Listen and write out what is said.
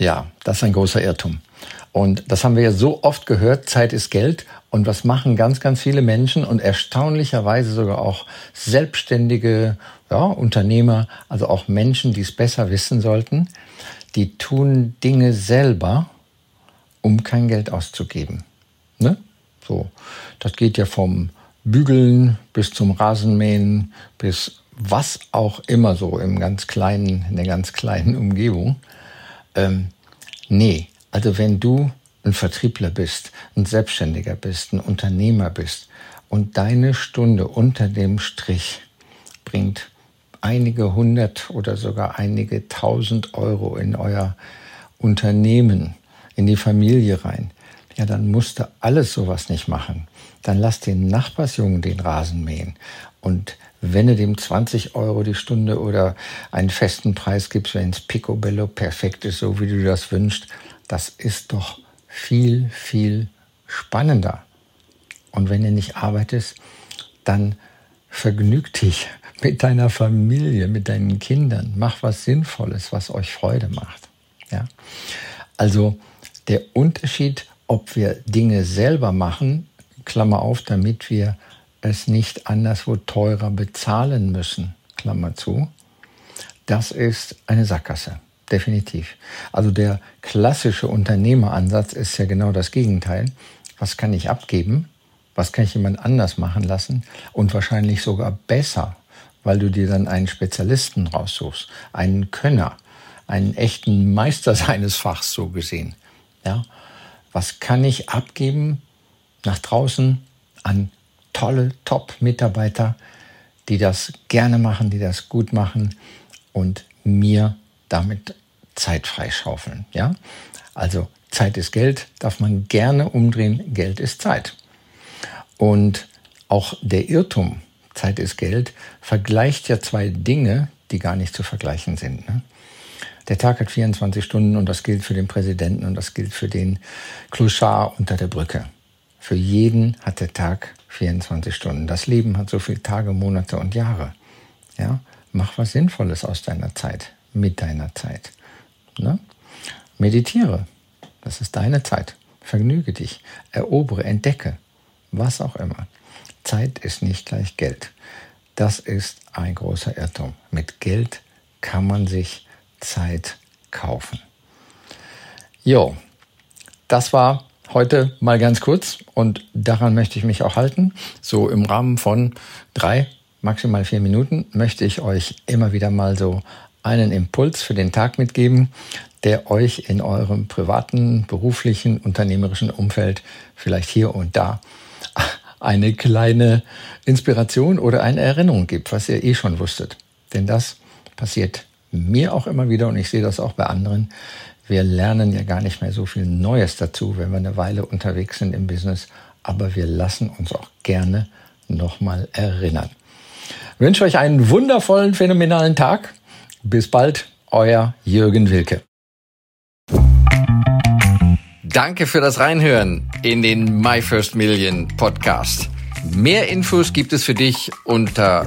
Ja, das ist ein großer Irrtum. Und das haben wir ja so oft gehört, Zeit ist Geld. Und was machen ganz, ganz viele Menschen und erstaunlicherweise sogar auch selbstständige ja, Unternehmer, also auch Menschen, die es besser wissen sollten, die tun Dinge selber, um kein Geld auszugeben. Ne? So, das geht ja vom Bügeln bis zum Rasenmähen bis was auch immer so im ganz kleinen, in der ganz kleinen Umgebung. Ähm, nee, also wenn du ein Vertriebler bist, ein Selbstständiger bist, ein Unternehmer bist und deine Stunde unter dem Strich bringt einige hundert oder sogar einige tausend Euro in euer Unternehmen, in die Familie rein, ja, dann musst du alles sowas nicht machen. Dann lass den Nachbarsjungen den Rasen mähen. Und wenn du dem 20 Euro die Stunde oder einen festen Preis gibst, wenn es Picobello perfekt ist, so wie du das wünschst, das ist doch viel, viel spannender. Und wenn du nicht arbeitest, dann vergnüg dich mit deiner Familie, mit deinen Kindern. Mach was Sinnvolles, was euch Freude macht. Ja? Also der Unterschied, ob wir Dinge selber machen, Klammer auf, damit wir es nicht anderswo teurer bezahlen müssen, Klammer zu, das ist eine Sackgasse. Definitiv. Also der klassische Unternehmeransatz ist ja genau das Gegenteil. Was kann ich abgeben? Was kann ich jemand anders machen lassen? Und wahrscheinlich sogar besser, weil du dir dann einen Spezialisten raussuchst, einen Könner, einen echten Meister seines Fachs so gesehen. Ja? Was kann ich abgeben nach draußen an tolle Top-Mitarbeiter, die das gerne machen, die das gut machen und mir damit Zeit freischaufeln. Ja? Also Zeit ist Geld, darf man gerne umdrehen, Geld ist Zeit. Und auch der Irrtum, Zeit ist Geld, vergleicht ja zwei Dinge, die gar nicht zu vergleichen sind. Ne? Der Tag hat 24 Stunden und das gilt für den Präsidenten und das gilt für den Clochard unter der Brücke. Für jeden hat der Tag 24 Stunden. Das Leben hat so viele Tage, Monate und Jahre. Ja, mach was Sinnvolles aus deiner Zeit, mit deiner Zeit. Ne? Meditiere. Das ist deine Zeit. Vergnüge dich. Erobere, entdecke. Was auch immer. Zeit ist nicht gleich Geld. Das ist ein großer Irrtum. Mit Geld kann man sich Zeit kaufen. Jo, das war heute mal ganz kurz und daran möchte ich mich auch halten. So im Rahmen von drei, maximal vier Minuten möchte ich euch immer wieder mal so einen Impuls für den Tag mitgeben, der euch in eurem privaten, beruflichen, unternehmerischen Umfeld vielleicht hier und da eine kleine Inspiration oder eine Erinnerung gibt, was ihr eh schon wusstet. Denn das passiert mir auch immer wieder und ich sehe das auch bei anderen, wir lernen ja gar nicht mehr so viel Neues dazu, wenn wir eine Weile unterwegs sind im Business, aber wir lassen uns auch gerne nochmal erinnern. Ich wünsche euch einen wundervollen, phänomenalen Tag. Bis bald, euer Jürgen Wilke. Danke für das Reinhören in den My First Million Podcast. Mehr Infos gibt es für dich unter